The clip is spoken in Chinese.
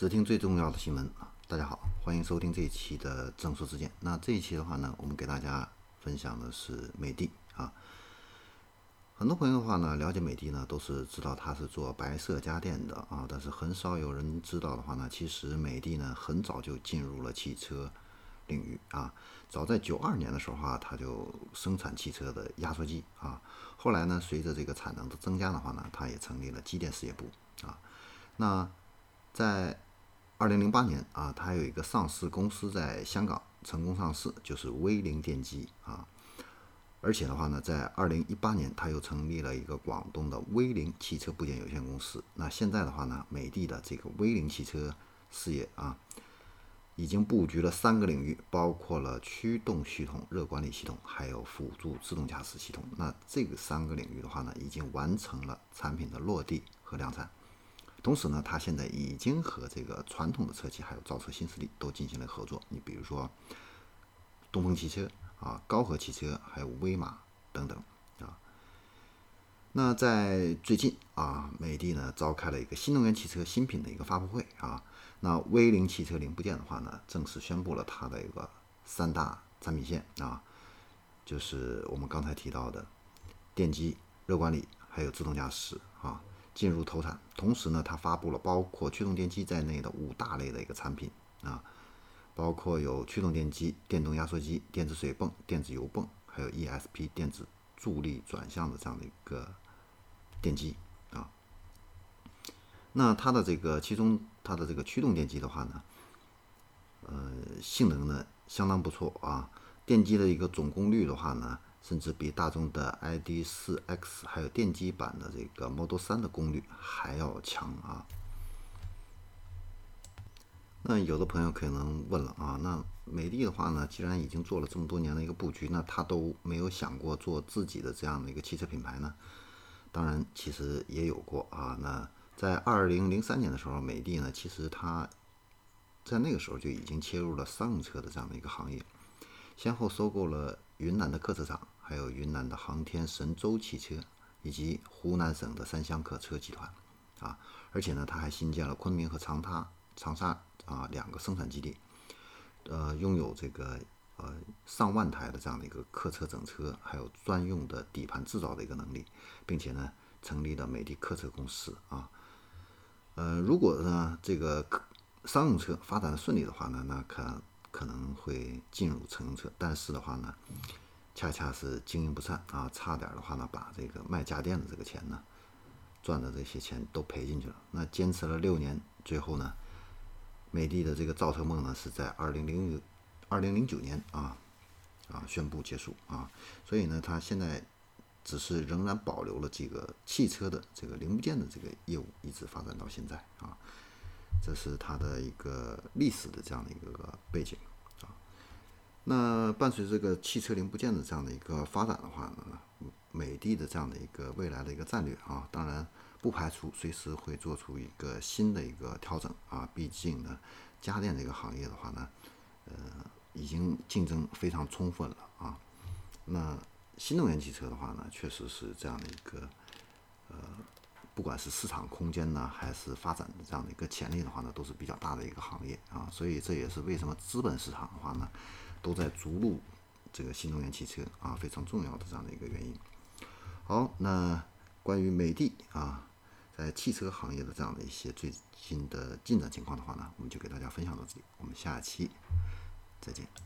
只听最重要的新闻啊！大家好，欢迎收听这一期的正说之见。那这一期的话呢，我们给大家分享的是美的啊。很多朋友的话呢，了解美的呢，都是知道它是做白色家电的啊，但是很少有人知道的话呢，其实美的呢，很早就进入了汽车领域啊。早在九二年的时候啊，它就生产汽车的压缩机啊。后来呢，随着这个产能的增加的话呢，它也成立了机电事业部啊。那在二零零八年啊，它有一个上市公司在香港成功上市，就是威凌电机啊。而且的话呢，在二零一八年，它又成立了一个广东的威凌汽车部件有限公司。那现在的话呢，美的的这个威凌汽车事业啊，已经布局了三个领域，包括了驱动系统、热管理系统，还有辅助自动驾驶系统。那这个三个领域的话呢，已经完成了产品的落地和量产。同时呢，它现在已经和这个传统的车企还有造车新势力都进行了合作。你比如说东风汽车啊、高和汽车，还有威马等等啊。那在最近啊，美的呢召开了一个新能源汽车新品的一个发布会啊。那威凌汽车零部件的话呢，正式宣布了它的一个三大产品线啊，就是我们刚才提到的电机、热管理还有自动驾驶啊。进入投产，同时呢，它发布了包括驱动电机在内的五大类的一个产品啊，包括有驱动电机、电动压缩机、电子水泵、电子油泵，还有 ESP 电子助力转向的这样的一个电机啊。那它的这个其中它的这个驱动电机的话呢，呃，性能呢相当不错啊，电机的一个总功率的话呢。甚至比大众的 ID.4X 还有电机版的这个 Model 3的功率还要强啊！那有的朋友可能问了啊，那美的的话呢，既然已经做了这么多年的一个布局，那他都没有想过做自己的这样的一个汽车品牌呢？当然，其实也有过啊。那在2003年的时候，美的呢，其实它在那个时候就已经切入了商用车的这样的一个行业，先后收购了。云南的客车厂，还有云南的航天神舟汽车，以及湖南省的三湘客车集团，啊，而且呢，它还新建了昆明和长沙长沙啊两个生产基地，呃，拥有这个呃上万台的这样的一个客车整车，还有专用的底盘制造的一个能力，并且呢，成立了美的客车公司。啊，呃，如果呢这个商用车发展的顺利的话呢，那可。可能会进入乘用车，但是的话呢，恰恰是经营不善啊，差点的话呢，把这个卖家电的这个钱呢，赚的这些钱都赔进去了。那坚持了六年，最后呢，美的的这个造车梦呢，是在二零零二零零九年啊啊宣布结束啊。所以呢，它现在只是仍然保留了这个汽车的这个零部件的这个业务，一直发展到现在啊。这是它的一个历史的这样的一个背景。那伴随这个汽车零部件的这样的一个发展的话呢，美的的这样的一个未来的一个战略啊，当然不排除随时会做出一个新的一个调整啊。毕竟呢，家电这个行业的话呢，呃，已经竞争非常充分了啊。那新能源汽车的话呢，确实是这样的一个呃。不管是市场空间呢，还是发展的这样的一个潜力的话呢，都是比较大的一个行业啊，所以这也是为什么资本市场的话呢，都在逐鹿这个新能源汽车啊，非常重要的这样的一个原因。好，那关于美的啊，在汽车行业的这样的一些最新的进展情况的话呢，我们就给大家分享到这里，我们下期再见。